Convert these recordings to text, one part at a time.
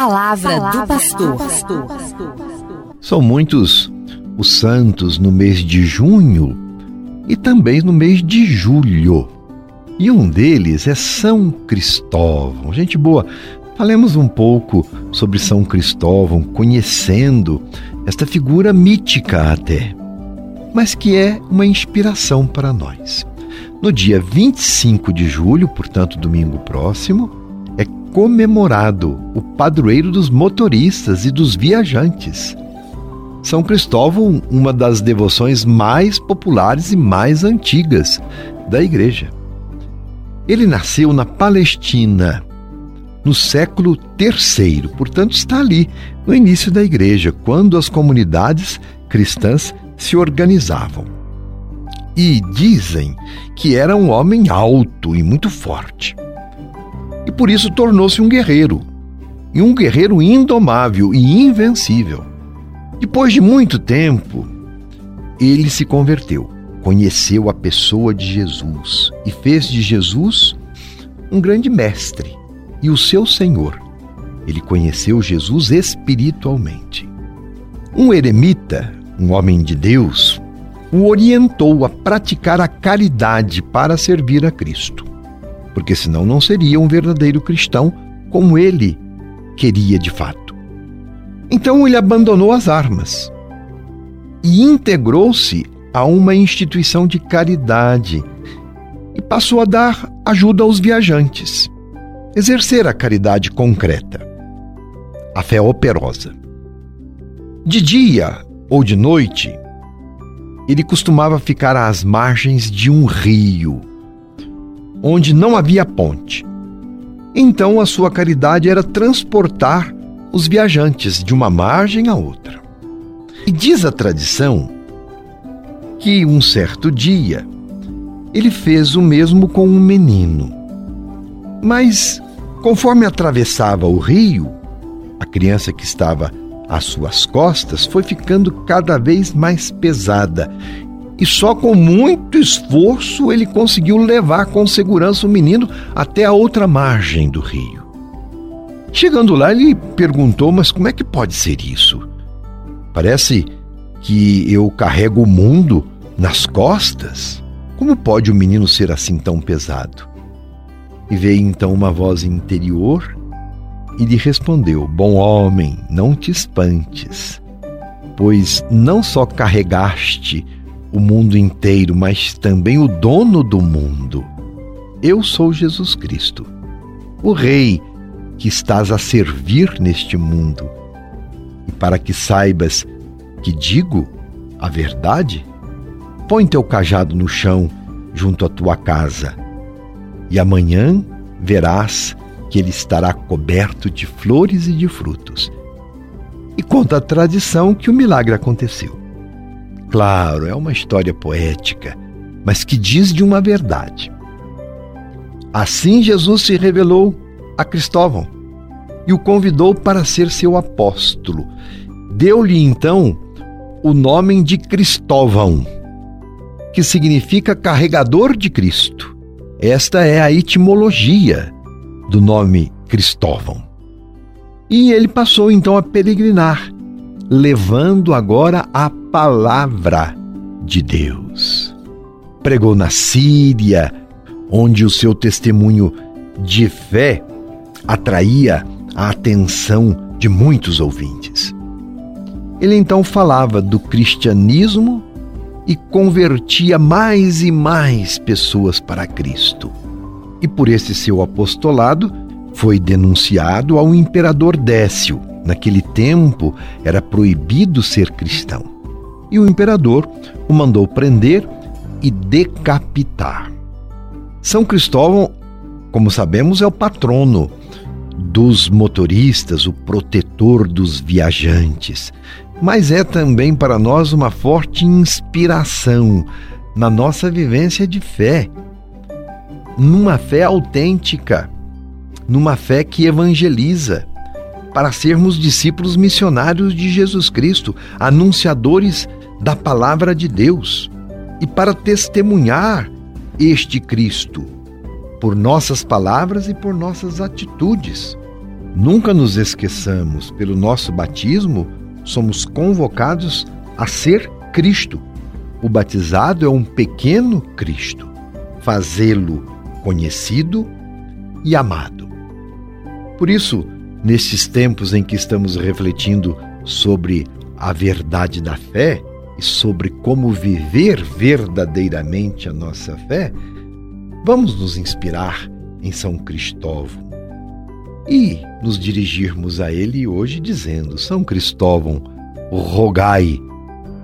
palavra, palavra do pastor. São muitos os santos no mês de junho e também no mês de julho. E um deles é São Cristóvão. Gente boa, falemos um pouco sobre São Cristóvão, conhecendo esta figura mítica até, mas que é uma inspiração para nós. No dia 25 de julho, portanto, domingo próximo, é comemorado o padroeiro dos motoristas e dos viajantes. São Cristóvão, uma das devoções mais populares e mais antigas da Igreja. Ele nasceu na Palestina no século III, portanto, está ali no início da Igreja, quando as comunidades cristãs se organizavam e dizem que era um homem alto e muito forte. Por isso tornou-se um guerreiro, e um guerreiro indomável e invencível. Depois de muito tempo, ele se converteu, conheceu a pessoa de Jesus e fez de Jesus um grande mestre e o seu Senhor. Ele conheceu Jesus espiritualmente. Um eremita, um homem de Deus, o orientou a praticar a caridade para servir a Cristo, porque senão não seria um verdadeiro cristão como ele queria de fato. Então ele abandonou as armas e integrou-se a uma instituição de caridade e passou a dar ajuda aos viajantes, exercer a caridade concreta, a fé operosa. De dia ou de noite, ele costumava ficar às margens de um rio, onde não havia ponte. Então a sua caridade era transportar os viajantes de uma margem a outra. E diz a tradição que um certo dia ele fez o mesmo com um menino. Mas, conforme atravessava o rio, a criança que estava às suas costas foi ficando cada vez mais pesada e só com muito esforço ele conseguiu levar com segurança o menino até a outra margem do rio. Chegando lá, ele perguntou: Mas como é que pode ser isso? Parece que eu carrego o mundo nas costas. Como pode o menino ser assim tão pesado? E veio então uma voz interior e lhe respondeu: Bom homem, não te espantes, pois não só carregaste o mundo inteiro, mas também o dono do mundo. Eu sou Jesus Cristo, o Rei que estás a servir neste mundo. E para que saibas que digo a verdade, põe teu cajado no chão junto à tua casa, e amanhã verás que ele estará coberto de flores e de frutos. E conta a tradição que o milagre aconteceu. Claro, é uma história poética, mas que diz de uma verdade. Assim Jesus se revelou a Cristóvão e o convidou para ser seu apóstolo. Deu-lhe então o nome de Cristóvão, que significa carregador de Cristo. Esta é a etimologia do nome Cristóvão. E ele passou então a peregrinar, levando agora a palavra de Deus. Pregou na Síria, onde o seu testemunho de fé atraía a atenção de muitos ouvintes. Ele então falava do cristianismo e convertia mais e mais pessoas para Cristo e por esse seu apostolado foi denunciado ao imperador Décio. Naquele tempo era proibido ser cristão. E o imperador o mandou prender e decapitar. São Cristóvão, como sabemos, é o patrono dos motoristas, o protetor dos viajantes, mas é também para nós uma forte inspiração na nossa vivência de fé numa fé autêntica, numa fé que evangeliza, para sermos discípulos missionários de Jesus Cristo, anunciadores da palavra de Deus e para testemunhar este Cristo por nossas palavras e por nossas atitudes. Nunca nos esqueçamos, pelo nosso batismo, somos convocados a ser Cristo. O batizado é um pequeno Cristo, fazê-lo conhecido e amado. Por isso, nestes tempos em que estamos refletindo sobre a verdade da fé e sobre como viver verdadeiramente a nossa fé, vamos nos inspirar em São Cristóvão e nos dirigirmos a ele hoje dizendo: São Cristóvão, rogai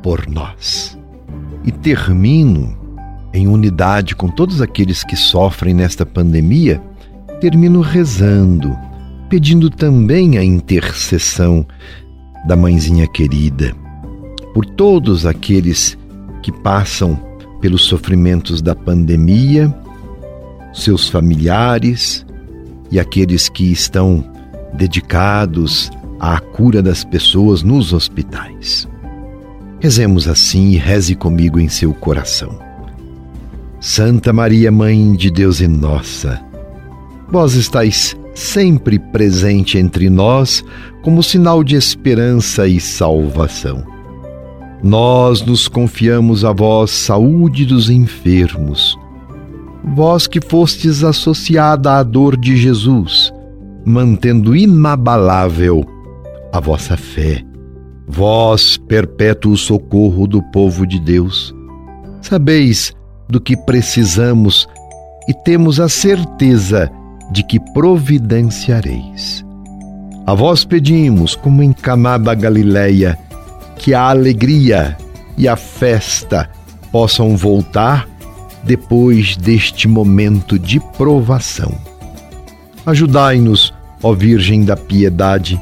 por nós. E termino em unidade com todos aqueles que sofrem nesta pandemia, termino rezando, pedindo também a intercessão da mãezinha querida, por todos aqueles que passam pelos sofrimentos da pandemia, seus familiares e aqueles que estão dedicados à cura das pessoas nos hospitais. Rezemos assim e reze comigo em seu coração. Santa Maria, Mãe de Deus e nossa, vós estáis sempre presente entre nós como sinal de esperança e salvação. Nós nos confiamos a vós, saúde dos enfermos. Vós que fostes associada à dor de Jesus, mantendo inabalável a vossa fé. Vós, perpétuo socorro do povo de Deus, sabeis do que precisamos e temos a certeza de que providenciareis. A vós pedimos, como em Caná da Galileia, que a alegria e a festa possam voltar depois deste momento de provação. Ajudai-nos, ó Virgem da Piedade,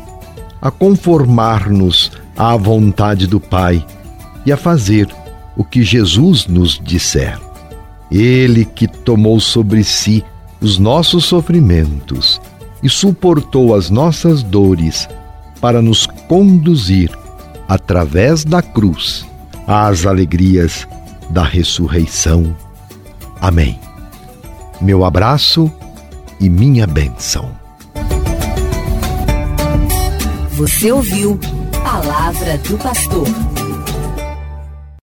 a conformar-nos à vontade do Pai e a fazer o que Jesus nos disser. Ele que tomou sobre si os nossos sofrimentos e suportou as nossas dores para nos conduzir através da cruz às alegrias da ressurreição. Amém. Meu abraço e minha bênção. Você ouviu Palavra do Pastor.